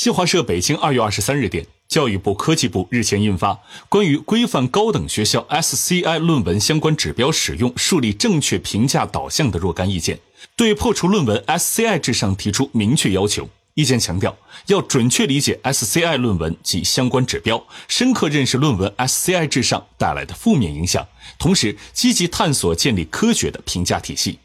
新华社北京二月二十三日电教育部科技部日前印发关于规范高等学校 sci 论文相关指标使用树立正确评价导向的若干意见对破除论文 sci 至上提出明确要求。意见强调要准确理解 sci 论文及相关指标深刻认识论文 sci 至上带来的负面影响同时积极探索建立科学的评价体系。